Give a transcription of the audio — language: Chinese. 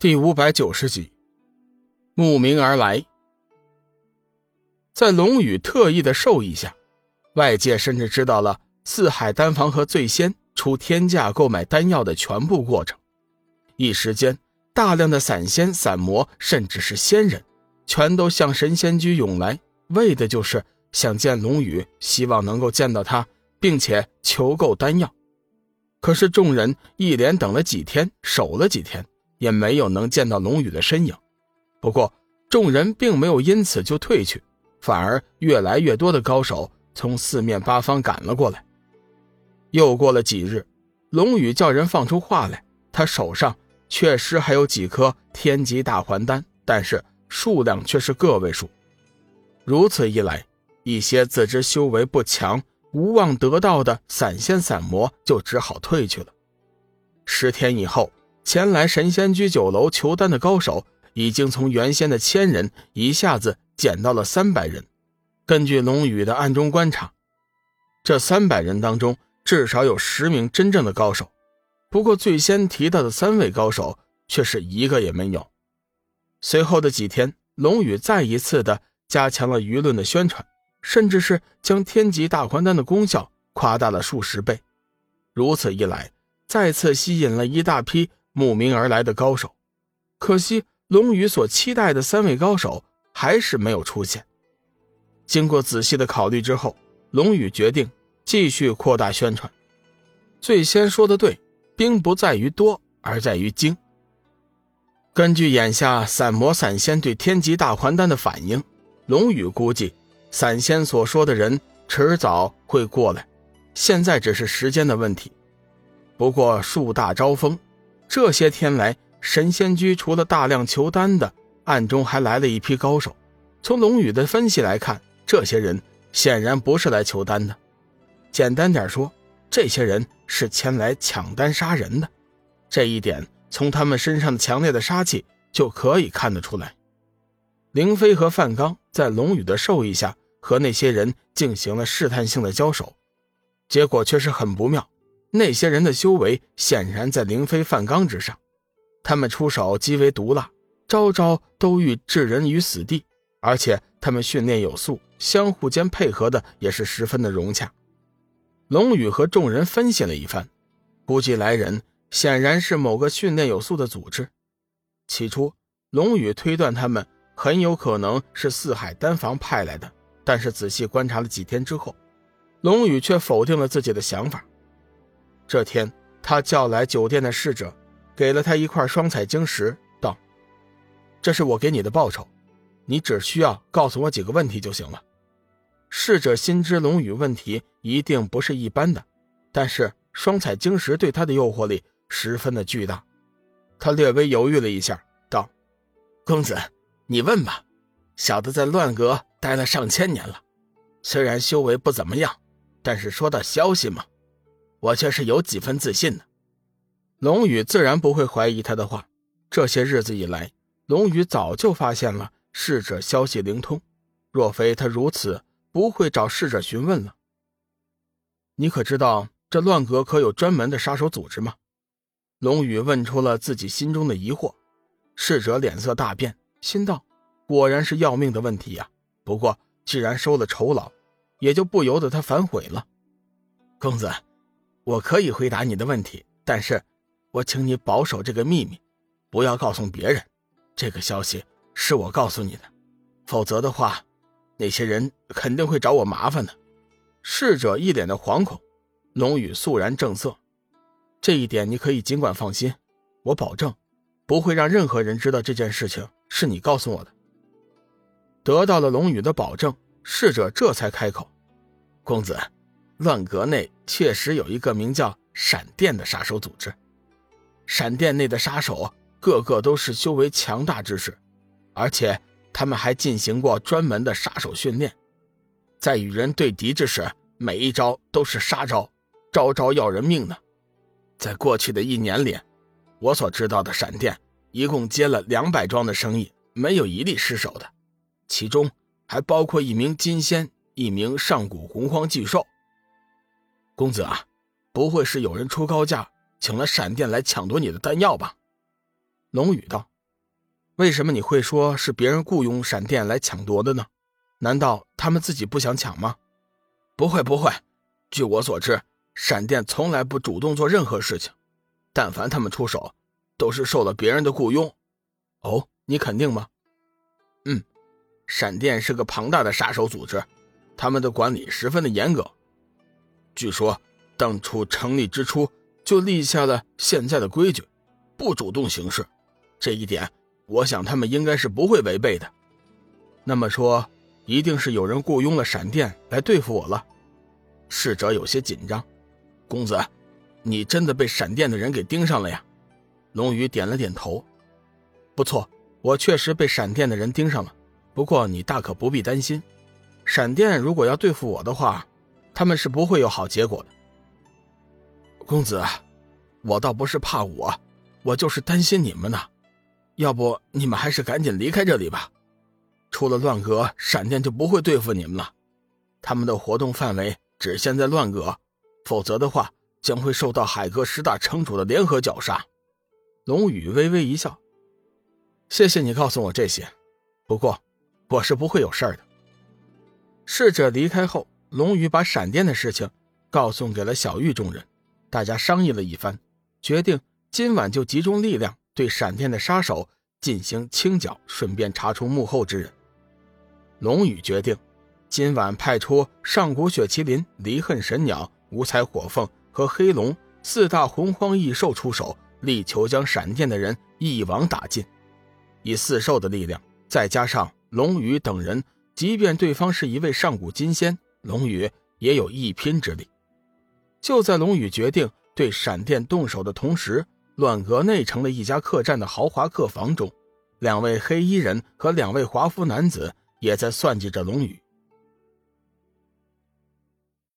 第五百九十集，慕名而来。在龙宇特意的授意下，外界甚至知道了四海丹房和醉仙出天价购买丹药的全部过程。一时间，大量的散仙、散魔，甚至是仙人，全都向神仙居涌来，为的就是想见龙宇，希望能够见到他，并且求购丹药。可是众人一连等了几天，守了几天。也没有能见到龙宇的身影，不过众人并没有因此就退去，反而越来越多的高手从四面八方赶了过来。又过了几日，龙宇叫人放出话来，他手上确实还有几颗天级大还丹，但是数量却是个位数。如此一来，一些自知修为不强、无望得到的散仙散魔就只好退去了。十天以后。前来神仙居酒楼求丹的高手，已经从原先的千人一下子减到了三百人。根据龙宇的暗中观察，这三百人当中至少有十名真正的高手。不过最先提到的三位高手却是一个也没有。随后的几天，龙宇再一次的加强了舆论的宣传，甚至是将天级大还丹的功效夸大了数十倍。如此一来，再次吸引了一大批。慕名而来的高手，可惜龙宇所期待的三位高手还是没有出现。经过仔细的考虑之后，龙宇决定继续扩大宣传。最先说的对，兵不在于多，而在于精。根据眼下散魔散仙对天级大还丹的反应，龙宇估计散仙所说的人迟早会过来，现在只是时间的问题。不过树大招风。这些天来，神仙居除了大量求丹的，暗中还来了一批高手。从龙宇的分析来看，这些人显然不是来求丹的。简单点说，这些人是前来抢丹杀人的。这一点从他们身上的强烈的杀气就可以看得出来。凌飞和范刚在龙宇的授意下，和那些人进行了试探性的交手，结果却是很不妙。那些人的修为显然在凌飞、范刚之上，他们出手极为毒辣，招招都欲置人于死地，而且他们训练有素，相互间配合的也是十分的融洽。龙宇和众人分析了一番，估计来人显然是某个训练有素的组织。起初，龙宇推断他们很有可能是四海丹房派来的，但是仔细观察了几天之后，龙宇却否定了自己的想法。这天，他叫来酒店的侍者，给了他一块双彩晶石，道：“这是我给你的报酬，你只需要告诉我几个问题就行了。”侍者心知龙宇问题一定不是一般的，但是双彩晶石对他的诱惑力十分的巨大，他略微犹豫了一下，道：“公子，你问吧。小的在乱阁待了上千年了，虽然修为不怎么样，但是说到消息嘛。”我却是有几分自信的，龙宇自然不会怀疑他的话。这些日子以来，龙宇早就发现了逝者消息灵通，若非他如此，不会找逝者询问了。你可知道这乱阁可有专门的杀手组织吗？龙宇问出了自己心中的疑惑。逝者脸色大变，心道：果然是要命的问题呀。不过既然收了酬劳，也就不由得他反悔了。公子。我可以回答你的问题，但是，我请你保守这个秘密，不要告诉别人。这个消息是我告诉你的，否则的话，那些人肯定会找我麻烦的。侍者一脸的惶恐，龙宇肃然正色：“这一点你可以尽管放心，我保证，不会让任何人知道这件事情是你告诉我的。”得到了龙宇的保证，侍者这才开口：“公子。”乱阁内确实有一个名叫闪电的杀手组织，闪电内的杀手个个都是修为强大之士，而且他们还进行过专门的杀手训练，在与人对敌之时，每一招都是杀招，招招要人命呢。在过去的一年里，我所知道的闪电一共接了两百桩的生意，没有一例失手的，其中还包括一名金仙，一名上古洪荒巨兽。公子啊，不会是有人出高价请了闪电来抢夺你的丹药吧？龙宇道：“为什么你会说是别人雇佣闪电来抢夺的呢？难道他们自己不想抢吗？”“不会，不会。据我所知，闪电从来不主动做任何事情，但凡他们出手，都是受了别人的雇佣。”“哦，你肯定吗？”“嗯，闪电是个庞大的杀手组织，他们的管理十分的严格。据说，当初成立之初就立下了现在的规矩，不主动行事。”这一点，我想他们应该是不会违背的。那么说，一定是有人雇佣了闪电来对付我了。侍者有些紧张。公子，你真的被闪电的人给盯上了呀？龙宇点了点头。不错，我确实被闪电的人盯上了。不过你大可不必担心，闪电如果要对付我的话，他们是不会有好结果的。公子，我倒不是怕我，我就是担心你们呢。要不你们还是赶紧离开这里吧，出了乱阁，闪电就不会对付你们了。他们的活动范围只限在乱阁，否则的话将会受到海阁十大城主的联合绞杀。龙宇微微一笑：“谢谢你告诉我这些，不过我是不会有事儿的。”侍者离开后，龙宇把闪电的事情告诉给了小玉众人，大家商议了一番，决定今晚就集中力量。对闪电的杀手进行清剿，顺便查出幕后之人。龙宇决定，今晚派出上古雪麒麟、离恨神鸟、五彩火凤和黑龙四大洪荒异兽出手，力求将闪电的人一网打尽。以四兽的力量，再加上龙宇等人，即便对方是一位上古金仙，龙宇也有一拼之力。就在龙宇决定对闪电动手的同时，乱格内城的一家客栈的豪华客房中，两位黑衣人和两位华服男子也在算计着龙宇。